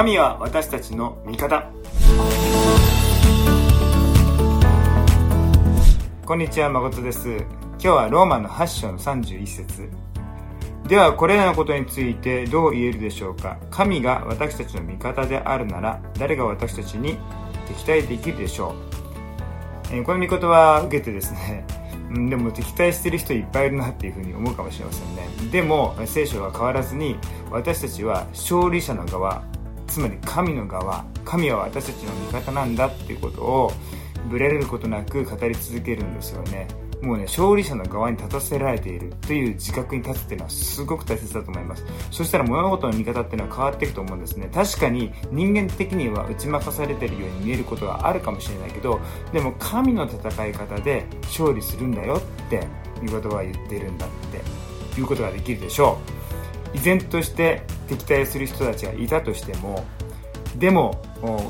神は私たちの味方。こんにちは誠です。今日はローマの8章の31節。ではこれらのことについてどう言えるでしょうか。神が私たちの味方であるなら誰が私たちに敵対できるでしょう、え、この御言葉を受けてですね でも敵対してる人いっぱいいるなっていうふうに思うかもしれませんね。でも聖書は変わらずに私たちは勝利者の側つまり神の側神は私たちの味方なんだっていうことをぶれることなく語り続けるんですよねもうね、勝利者の側に立たせられているという自覚に立つっていうのはすごく大切だと思います。そしたら物事の見方っていうのは変わっていくと思うんですね。確かに人間的には打ち負かされてるように見えることがあるかもしれないけど、でも神の戦い方で勝利するんだよっていうことは言ってるんだっていうことができるでしょう。依然として敵対する人たちがいたとしても、でも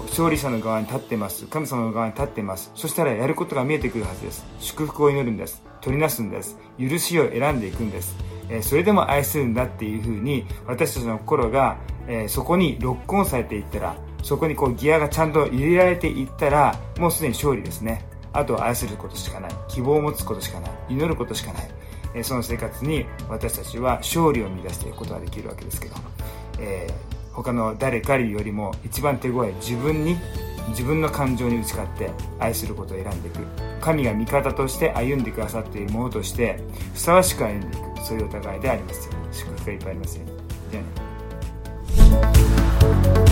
勝利者の側に立ってます。神様の側に立ってます。そしたらやることが見えてくるはずです。祝福を祈るんです。取りなすんです。許しを選んでいくんです、それでも愛するんだっていうふうに私たちの心が、そこにロックオンされていったらそこにこうギアがちゃんと入れられていったらもうすでに勝利ですね。あとは愛することしかない。希望を持つことしかない。祈ることしかない、えその生活に私たちは勝利を見出していくことができるわけですけど、えー他の誰かよりも一番手強い自分に自分の感情に打ち勝って愛することを選んでいく。神が味方として歩んでくださっているものとしてふさわしく歩んでいく。そういうお互いであります祝福がいっぱいありますように。じゃあね。